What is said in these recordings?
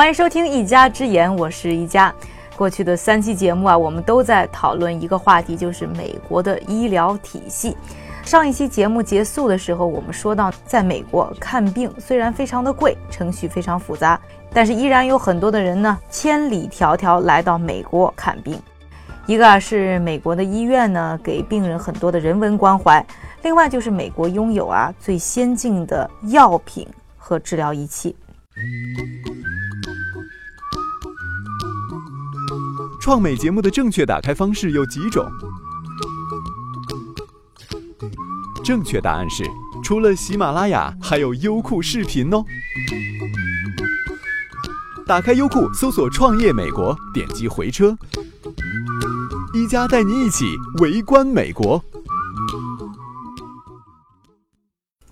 欢迎收听一家之言，我是一家。过去的三期节目啊，我们都在讨论一个话题，就是美国的医疗体系。上一期节目结束的时候，我们说到，在美国看病虽然非常的贵，程序非常复杂，但是依然有很多的人呢，千里迢迢来到美国看病。一个啊是美国的医院呢，给病人很多的人文关怀；另外就是美国拥有啊最先进的药品和治疗仪器。创美节目的正确打开方式有几种？正确答案是，除了喜马拉雅，还有优酷视频哦。打开优酷，搜索“创业美国”，点击回车。一加带你一起围观美国。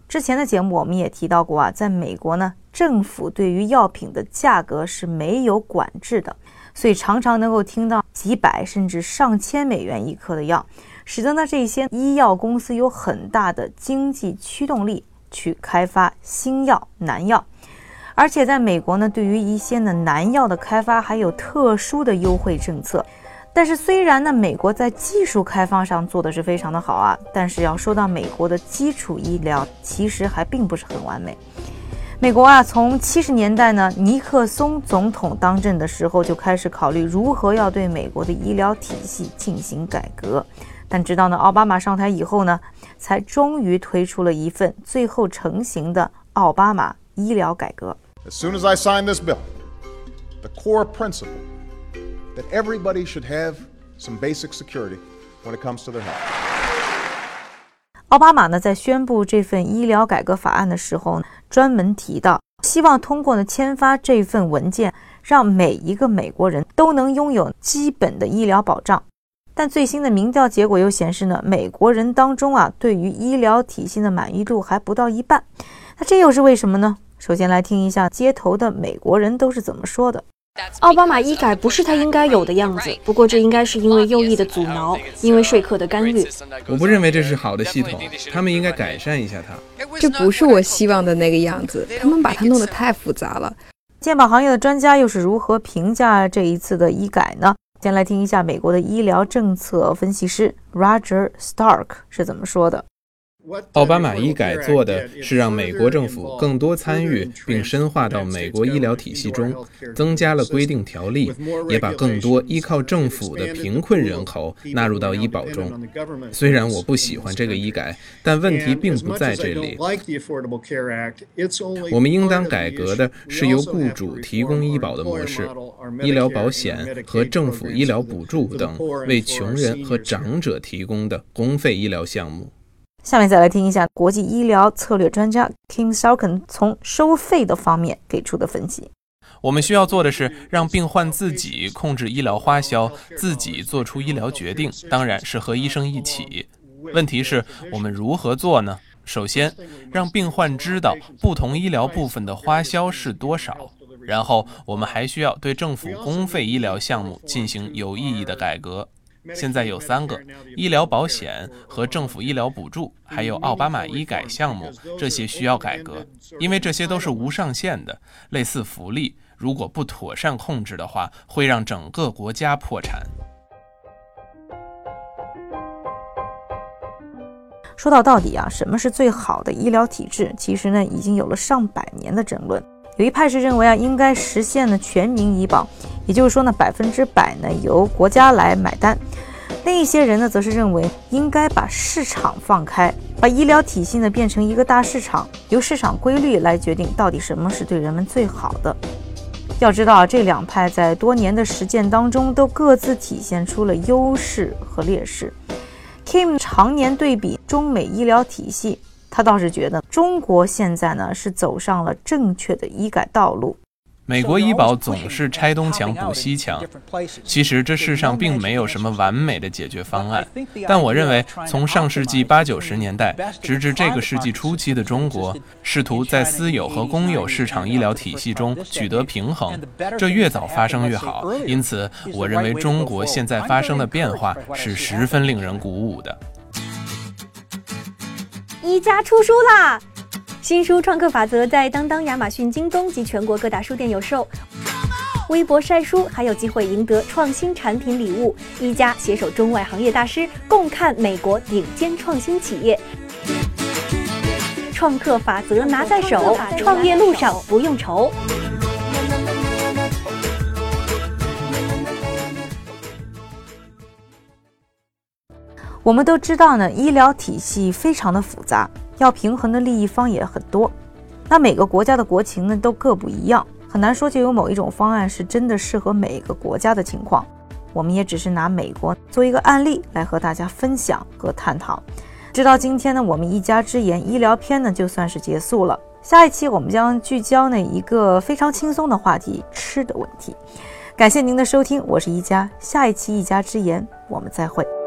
之前的节目我们也提到过啊，在美国呢，政府对于药品的价格是没有管制的，所以常常能够听到几百甚至上千美元一颗的药，使得呢这些医药公司有很大的经济驱动力去开发新药难药，而且在美国呢，对于一些呢难药的开发还有特殊的优惠政策。但是虽然呢，美国在技术开发上做的是非常的好啊，但是要说到美国的基础医疗，其实还并不是很完美。美国啊，从七十年代呢，尼克松总统当政的时候就开始考虑如何要对美国的医疗体系进行改革，但直到呢奥巴马上台以后呢，才终于推出了一份最后成型的奥巴马医疗改革。As soon as I sign this bill, the core principle. that everybody should have some basic security when it comes to their health. 奥巴马呢，在宣布这份医疗改革法案的时候，专门提到，希望通过呢签发这份文件，让每一个美国人都能拥有基本的医疗保障。但最新的民调结果又显示呢，美国人当中啊，对于医疗体系的满意度还不到一半。那这又是为什么呢？首先来听一下街头的美国人都是怎么说的。奥巴马医改不是他应该有的样子，不过这应该是因为右翼的阻挠，因为说客的干预。我不认为这是好的系统，他们应该改善一下它。这不是我希望的那个样子，他们把它弄得太复杂了。健保行业的专家又是如何评价这一次的医改呢？先来听一下美国的医疗政策分析师 Roger Stark 是怎么说的。奥巴马医改做的是让美国政府更多参与并深化到美国医疗体系中，增加了规定条例，也把更多依靠政府的贫困人口纳入到医保中。虽然我不喜欢这个医改，但问题并不在这里。我们应当改革的是由雇主提供医保的模式，医疗保险和政府医疗补助等为穷人和长者提供的公费医疗项目。下面再来听一下国际医疗策略专家 Kim Salkin 从收费的方面给出的分析。我们需要做的是让病患自己控制医疗花销，自己做出医疗决定，当然是和医生一起。问题是，我们如何做呢？首先，让病患知道不同医疗部分的花销是多少。然后，我们还需要对政府公费医疗项目进行有意义的改革。现在有三个医疗保险和政府医疗补助，还有奥巴马医改项目，这些需要改革，因为这些都是无上限的，类似福利，如果不妥善控制的话，会让整个国家破产。说到到底啊，什么是最好的医疗体制？其实呢，已经有了上百年的争论。有一派是认为啊，应该实现呢全民医保，也就是说呢，百分之百呢由国家来买单。另一些人呢，则是认为应该把市场放开，把医疗体系呢变成一个大市场，由市场规律来决定到底什么是对人们最好的。要知道啊，这两派在多年的实践当中，都各自体现出了优势和劣势。Kim 常年对比中美医疗体系。他倒是觉得中国现在呢是走上了正确的医改道路。美国医保总是拆东墙补西墙，其实这世上并没有什么完美的解决方案。但我认为，从上世纪八九十年代直至这个世纪初期的中国，试图在私有和公有市场医疗体系中取得平衡，这越早发生越好。因此，我认为中国现在发生的变化是十分令人鼓舞的。一家出书啦！新书《创客法则》在当当、亚马逊、京东及全国各大书店有售。微博晒书，还有机会赢得创新产品礼物。一家携手中外行业大师，共看美国顶尖创新企业。创客法则拿在手，创业路上不用愁。我们都知道呢，医疗体系非常的复杂，要平衡的利益方也很多。那每个国家的国情呢都各不一样，很难说就有某一种方案是真的适合每一个国家的情况。我们也只是拿美国做一个案例来和大家分享和探讨。直到今天呢，我们一家之言医疗篇呢就算是结束了。下一期我们将聚焦呢一个非常轻松的话题——吃的问题。感谢您的收听，我是一家，下一期一家之言，我们再会。